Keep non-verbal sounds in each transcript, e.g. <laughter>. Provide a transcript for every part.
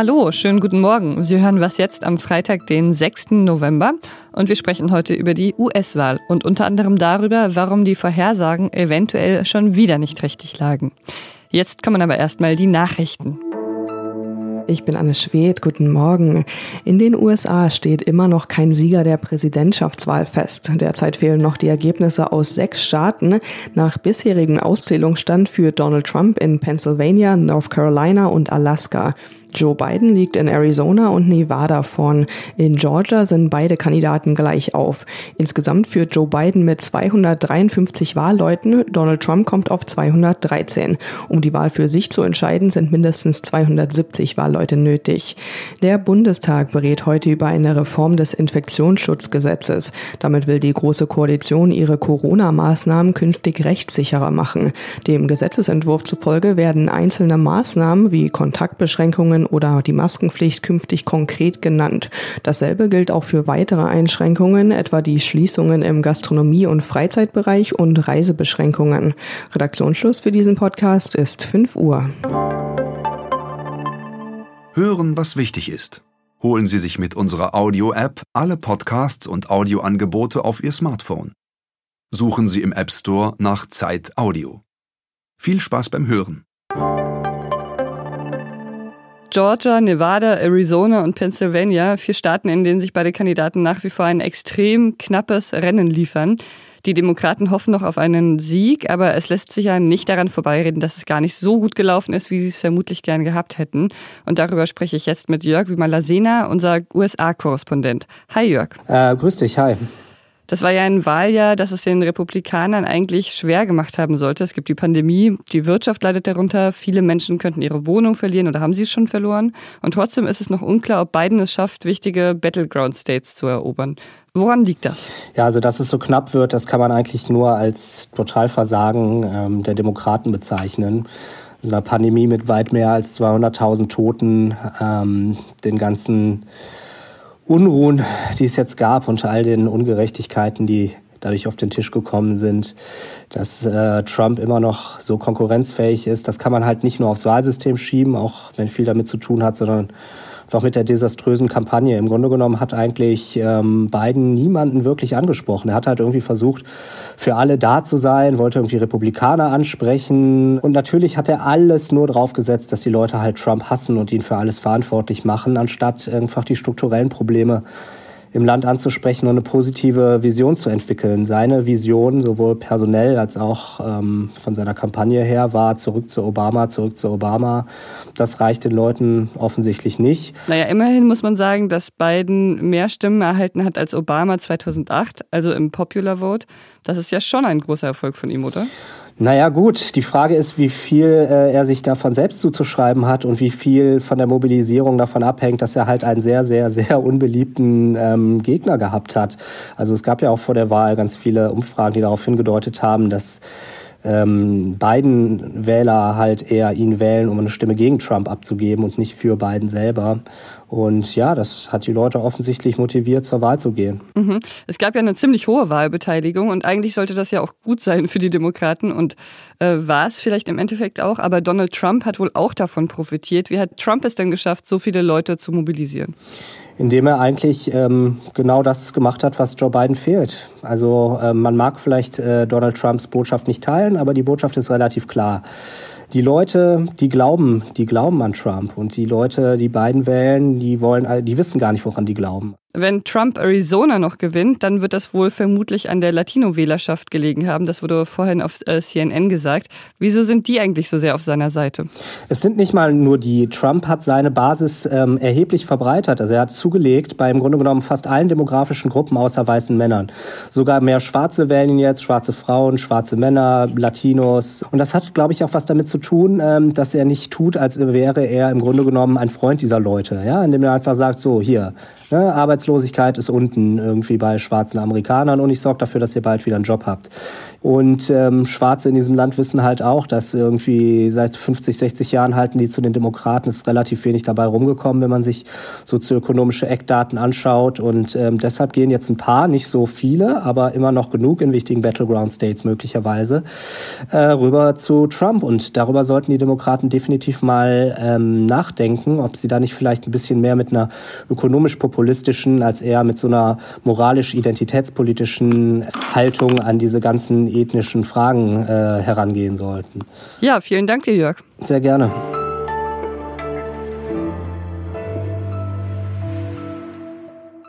Hallo, schönen guten Morgen. Sie hören was jetzt am Freitag, den 6. November. Und wir sprechen heute über die US-Wahl und unter anderem darüber, warum die Vorhersagen eventuell schon wieder nicht richtig lagen. Jetzt kommen aber erstmal die Nachrichten. Ich bin Anne Schwedt. Guten Morgen. In den USA steht immer noch kein Sieger der Präsidentschaftswahl fest. Derzeit fehlen noch die Ergebnisse aus sechs Staaten. Nach bisherigen Auszählungsstand für Donald Trump in Pennsylvania, North Carolina und Alaska. Joe Biden liegt in Arizona und Nevada vorn. In Georgia sind beide Kandidaten gleich auf. Insgesamt führt Joe Biden mit 253 Wahlleuten. Donald Trump kommt auf 213. Um die Wahl für sich zu entscheiden, sind mindestens 270 Wahlleute nötig. Der Bundestag berät heute über eine Reform des Infektionsschutzgesetzes. Damit will die Große Koalition ihre Corona-Maßnahmen künftig rechtssicherer machen. Dem Gesetzesentwurf zufolge werden einzelne Maßnahmen wie Kontaktbeschränkungen Einschränkungen oder die Maskenpflicht künftig konkret genannt. Dasselbe gilt auch für weitere Einschränkungen, etwa die Schließungen im Gastronomie- und Freizeitbereich und Reisebeschränkungen. Redaktionsschluss für diesen Podcast ist 5 Uhr. Hören, was wichtig ist. Holen Sie sich mit unserer Audio-App alle Podcasts und Audioangebote auf Ihr Smartphone. Suchen Sie im App Store nach Zeit Audio. Viel Spaß beim Hören. Georgia, Nevada, Arizona und Pennsylvania, vier Staaten, in denen sich beide Kandidaten nach wie vor ein extrem knappes Rennen liefern. Die Demokraten hoffen noch auf einen Sieg, aber es lässt sich ja nicht daran vorbeireden, dass es gar nicht so gut gelaufen ist, wie sie es vermutlich gern gehabt hätten. Und darüber spreche ich jetzt mit Jörg Wimalasena, unser USA-Korrespondent. Hi Jörg. Äh, grüß dich, hi. Das war ja ein Wahljahr, das es den Republikanern eigentlich schwer gemacht haben sollte. Es gibt die Pandemie, die Wirtschaft leidet darunter, viele Menschen könnten ihre Wohnung verlieren oder haben sie schon verloren. Und trotzdem ist es noch unklar, ob Biden es schafft, wichtige Battleground States zu erobern. Woran liegt das? Ja, also dass es so knapp wird, das kann man eigentlich nur als Totalversagen ähm, der Demokraten bezeichnen. So einer Pandemie mit weit mehr als 200.000 Toten, ähm, den ganzen Unruhen, die es jetzt gab, unter all den Ungerechtigkeiten, die dadurch auf den Tisch gekommen sind, dass äh, Trump immer noch so konkurrenzfähig ist. Das kann man halt nicht nur aufs Wahlsystem schieben, auch wenn viel damit zu tun hat, sondern einfach mit der desaströsen Kampagne. Im Grunde genommen hat eigentlich ähm, Biden niemanden wirklich angesprochen. Er hat halt irgendwie versucht, für alle da zu sein, wollte irgendwie Republikaner ansprechen. Und natürlich hat er alles nur drauf gesetzt, dass die Leute halt Trump hassen und ihn für alles verantwortlich machen, anstatt einfach die strukturellen Probleme im Land anzusprechen und eine positive Vision zu entwickeln. Seine Vision, sowohl personell als auch ähm, von seiner Kampagne her, war zurück zu Obama, zurück zu Obama. Das reicht den Leuten offensichtlich nicht. Naja, immerhin muss man sagen, dass Biden mehr Stimmen erhalten hat als Obama 2008, also im Popular Vote. Das ist ja schon ein großer Erfolg von ihm, oder? Naja gut, die Frage ist, wie viel äh, er sich davon selbst zuzuschreiben hat und wie viel von der Mobilisierung davon abhängt, dass er halt einen sehr, sehr, sehr unbeliebten ähm, Gegner gehabt hat. Also es gab ja auch vor der Wahl ganz viele Umfragen, die darauf hingedeutet haben, dass ähm, beiden Wähler halt eher ihn wählen, um eine Stimme gegen Trump abzugeben und nicht für Biden selber. Und ja, das hat die Leute offensichtlich motiviert, zur Wahl zu gehen. Mhm. Es gab ja eine ziemlich hohe Wahlbeteiligung und eigentlich sollte das ja auch gut sein für die Demokraten und äh, war es vielleicht im Endeffekt auch. Aber Donald Trump hat wohl auch davon profitiert. Wie hat Trump es denn geschafft, so viele Leute zu mobilisieren? Indem er eigentlich ähm, genau das gemacht hat, was Joe Biden fehlt. Also äh, man mag vielleicht äh, Donald Trumps Botschaft nicht teilen, aber die Botschaft ist relativ klar die Leute, die glauben, die glauben an Trump und die Leute, die beiden wählen, die wollen, die wissen gar nicht, woran die glauben. Wenn Trump Arizona noch gewinnt, dann wird das wohl vermutlich an der Latino-Wählerschaft gelegen haben. Das wurde vorhin auf äh, CNN gesagt. Wieso sind die eigentlich so sehr auf seiner Seite? Es sind nicht mal nur die. Trump hat seine Basis ähm, erheblich verbreitert. Also er hat zugelegt bei im Grunde genommen fast allen demografischen Gruppen außer weißen Männern. Sogar mehr Schwarze wählen ihn jetzt, schwarze Frauen, schwarze Männer, Latinos. Und das hat, glaube ich, auch was damit zu tun, ähm, dass er nicht tut, als wäre er im Grunde genommen ein Freund dieser Leute. Ja, indem er einfach sagt, so hier Ne? Arbeitslosigkeit ist unten irgendwie bei schwarzen Amerikanern und ich sorge dafür, dass ihr bald wieder einen Job habt. Und ähm, Schwarze in diesem Land wissen halt auch, dass irgendwie seit 50, 60 Jahren halten die zu den Demokraten. Ist relativ wenig dabei rumgekommen, wenn man sich sozioökonomische Eckdaten anschaut. Und ähm, deshalb gehen jetzt ein paar, nicht so viele, aber immer noch genug in wichtigen Battleground States möglicherweise, äh, rüber zu Trump. Und darüber sollten die Demokraten definitiv mal ähm, nachdenken, ob sie da nicht vielleicht ein bisschen mehr mit einer ökonomisch-populistischen als eher mit so einer moralisch-identitätspolitischen Haltung an diese ganzen ethnischen Fragen äh, herangehen sollten. Ja, vielen Dank dir, Jörg. Sehr gerne.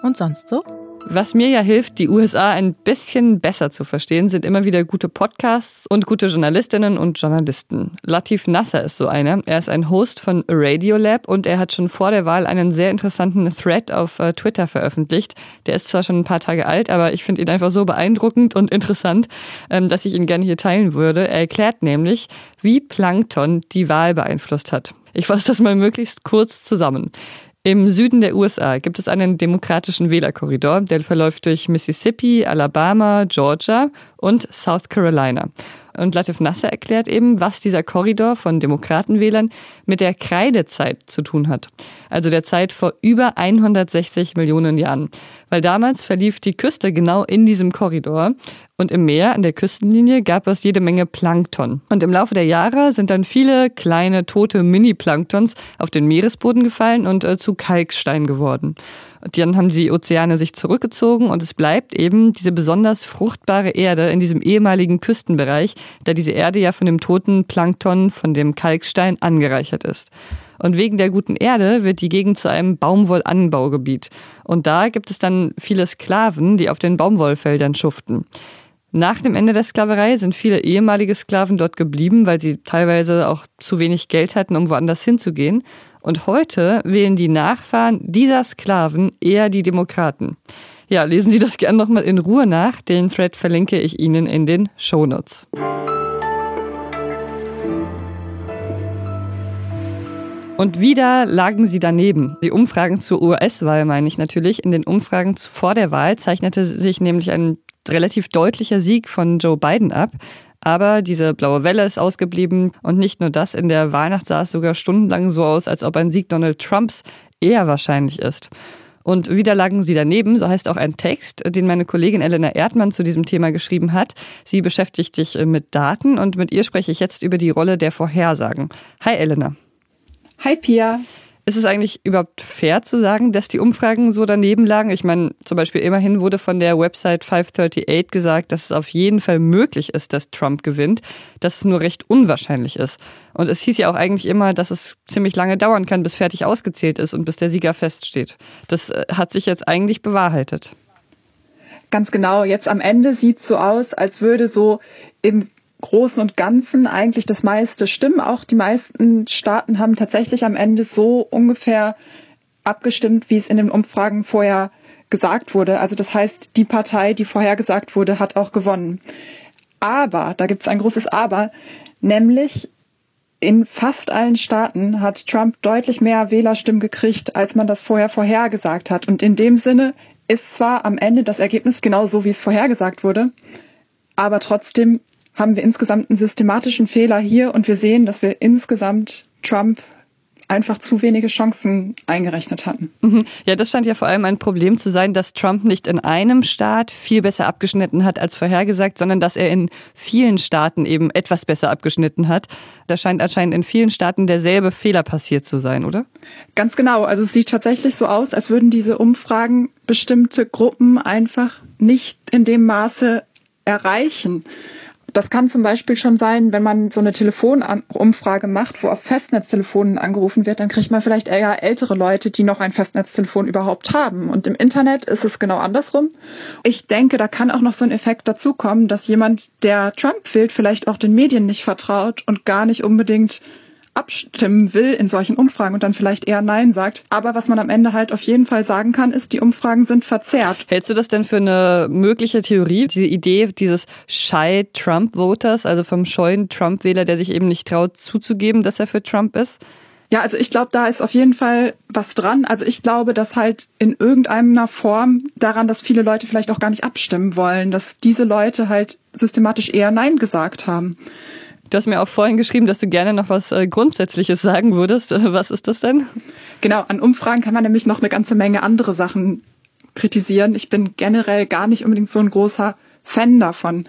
Und sonst so? Was mir ja hilft, die USA ein bisschen besser zu verstehen, sind immer wieder gute Podcasts und gute Journalistinnen und Journalisten. Latif Nasser ist so einer. Er ist ein Host von Radiolab und er hat schon vor der Wahl einen sehr interessanten Thread auf äh, Twitter veröffentlicht. Der ist zwar schon ein paar Tage alt, aber ich finde ihn einfach so beeindruckend und interessant, ähm, dass ich ihn gerne hier teilen würde. Er erklärt nämlich, wie Plankton die Wahl beeinflusst hat. Ich fasse das mal möglichst kurz zusammen. Im Süden der USA gibt es einen demokratischen Wählerkorridor, der verläuft durch Mississippi, Alabama, Georgia und South Carolina. Und Latif Nasser erklärt eben, was dieser Korridor von Demokratenwählern mit der Kreidezeit zu tun hat. Also der Zeit vor über 160 Millionen Jahren. Weil damals verlief die Küste genau in diesem Korridor und im Meer an der Küstenlinie gab es jede Menge Plankton. Und im Laufe der Jahre sind dann viele kleine tote Mini-Planktons auf den Meeresboden gefallen und äh, zu Kalkstein geworden. Dann haben die Ozeane sich zurückgezogen und es bleibt eben diese besonders fruchtbare Erde in diesem ehemaligen Küstenbereich, da diese Erde ja von dem toten Plankton, von dem Kalkstein angereichert ist. Und wegen der guten Erde wird die Gegend zu einem Baumwollanbaugebiet. Und da gibt es dann viele Sklaven, die auf den Baumwollfeldern schuften. Nach dem Ende der Sklaverei sind viele ehemalige Sklaven dort geblieben, weil sie teilweise auch zu wenig Geld hatten, um woanders hinzugehen. Und heute wählen die Nachfahren dieser Sklaven eher die Demokraten. Ja, lesen Sie das gerne nochmal in Ruhe nach. Den Thread verlinke ich Ihnen in den Shownotes. Und wieder lagen sie daneben. Die Umfragen zur US-Wahl meine ich natürlich. In den Umfragen vor der Wahl zeichnete sich nämlich ein relativ deutlicher Sieg von Joe Biden ab. Aber diese blaue Welle ist ausgeblieben und nicht nur das, in der Weihnacht sah es sogar stundenlang so aus, als ob ein Sieg Donald Trumps eher wahrscheinlich ist. Und wieder lagen sie daneben, so heißt auch ein Text, den meine Kollegin Elena Erdmann zu diesem Thema geschrieben hat. Sie beschäftigt sich äh, mit Daten und mit ihr spreche ich jetzt über die Rolle der Vorhersagen. Hi Elena. Hi Pia. Ist es eigentlich überhaupt fair zu sagen, dass die Umfragen so daneben lagen? Ich meine, zum Beispiel immerhin wurde von der Website 538 gesagt, dass es auf jeden Fall möglich ist, dass Trump gewinnt, dass es nur recht unwahrscheinlich ist. Und es hieß ja auch eigentlich immer, dass es ziemlich lange dauern kann, bis fertig ausgezählt ist und bis der Sieger feststeht. Das äh, hat sich jetzt eigentlich bewahrheitet. Ganz genau. Jetzt am Ende sieht es so aus, als würde so im Großen und Ganzen eigentlich das meiste stimmen. Auch die meisten Staaten haben tatsächlich am Ende so ungefähr abgestimmt, wie es in den Umfragen vorher gesagt wurde. Also das heißt, die Partei, die vorher gesagt wurde, hat auch gewonnen. Aber, da gibt es ein großes Aber, nämlich in fast allen Staaten hat Trump deutlich mehr Wählerstimmen gekriegt, als man das vorher vorhergesagt hat. Und in dem Sinne ist zwar am Ende das Ergebnis genau so, wie es vorhergesagt wurde, aber trotzdem haben wir insgesamt einen systematischen Fehler hier und wir sehen, dass wir insgesamt Trump einfach zu wenige Chancen eingerechnet hatten. Mhm. Ja, das scheint ja vor allem ein Problem zu sein, dass Trump nicht in einem Staat viel besser abgeschnitten hat als vorhergesagt, sondern dass er in vielen Staaten eben etwas besser abgeschnitten hat. Da scheint anscheinend in vielen Staaten derselbe Fehler passiert zu sein, oder? Ganz genau. Also es sieht tatsächlich so aus, als würden diese Umfragen bestimmte Gruppen einfach nicht in dem Maße erreichen. Das kann zum Beispiel schon sein, wenn man so eine Telefonumfrage macht, wo auf Festnetztelefonen angerufen wird, dann kriegt man vielleicht eher ältere Leute, die noch ein Festnetztelefon überhaupt haben. Und im Internet ist es genau andersrum. Ich denke, da kann auch noch so ein Effekt dazukommen, dass jemand, der Trump wählt, vielleicht auch den Medien nicht vertraut und gar nicht unbedingt abstimmen will in solchen Umfragen und dann vielleicht eher Nein sagt. Aber was man am Ende halt auf jeden Fall sagen kann, ist, die Umfragen sind verzerrt. Hältst du das denn für eine mögliche Theorie, diese Idee dieses Shy Trump Voters, also vom scheuen Trump-Wähler, der sich eben nicht traut zuzugeben, dass er für Trump ist? Ja, also ich glaube, da ist auf jeden Fall was dran. Also ich glaube, dass halt in irgendeiner Form daran, dass viele Leute vielleicht auch gar nicht abstimmen wollen, dass diese Leute halt systematisch eher Nein gesagt haben. Du hast mir auch vorhin geschrieben, dass du gerne noch was äh, Grundsätzliches sagen würdest. Was ist das denn? Genau, an Umfragen kann man nämlich noch eine ganze Menge andere Sachen kritisieren. Ich bin generell gar nicht unbedingt so ein großer Fan davon.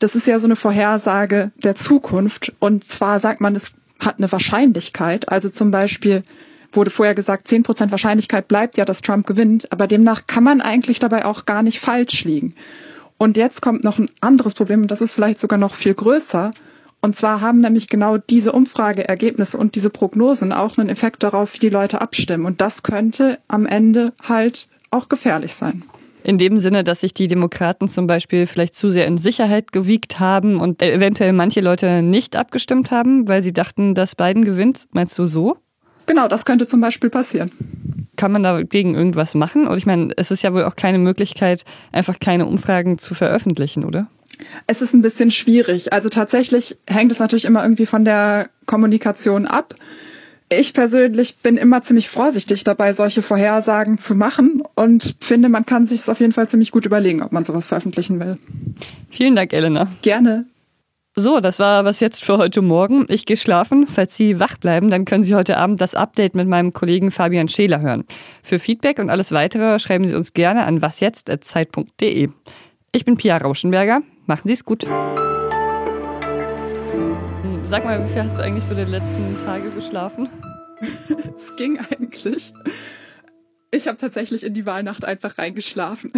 Das ist ja so eine Vorhersage der Zukunft. Und zwar sagt man, es hat eine Wahrscheinlichkeit. Also zum Beispiel wurde vorher gesagt, 10% Wahrscheinlichkeit bleibt ja, dass Trump gewinnt. Aber demnach kann man eigentlich dabei auch gar nicht falsch liegen. Und jetzt kommt noch ein anderes Problem, und das ist vielleicht sogar noch viel größer. Und zwar haben nämlich genau diese Umfrageergebnisse und diese Prognosen auch einen Effekt darauf, wie die Leute abstimmen. Und das könnte am Ende halt auch gefährlich sein. In dem Sinne, dass sich die Demokraten zum Beispiel vielleicht zu sehr in Sicherheit gewiegt haben und eventuell manche Leute nicht abgestimmt haben, weil sie dachten, dass Biden gewinnt. Meinst du so? Genau, das könnte zum Beispiel passieren. Kann man dagegen irgendwas machen? Und ich meine, es ist ja wohl auch keine Möglichkeit, einfach keine Umfragen zu veröffentlichen, oder? Es ist ein bisschen schwierig. Also tatsächlich hängt es natürlich immer irgendwie von der Kommunikation ab. Ich persönlich bin immer ziemlich vorsichtig dabei, solche Vorhersagen zu machen und finde, man kann sich es auf jeden Fall ziemlich gut überlegen, ob man sowas veröffentlichen will. Vielen Dank, Elena. Gerne. So, das war was jetzt für heute Morgen. Ich gehe schlafen. Falls Sie wach bleiben, dann können Sie heute Abend das Update mit meinem Kollegen Fabian Scheler hören. Für Feedback und alles weitere schreiben Sie uns gerne an wasjetzt.zeit.de. Ich bin Pia Rauschenberger. Machen Sie es gut. Sag mal, wie viel hast du eigentlich so die letzten Tage geschlafen? <laughs> es ging eigentlich. Ich habe tatsächlich in die Wahlnacht einfach reingeschlafen.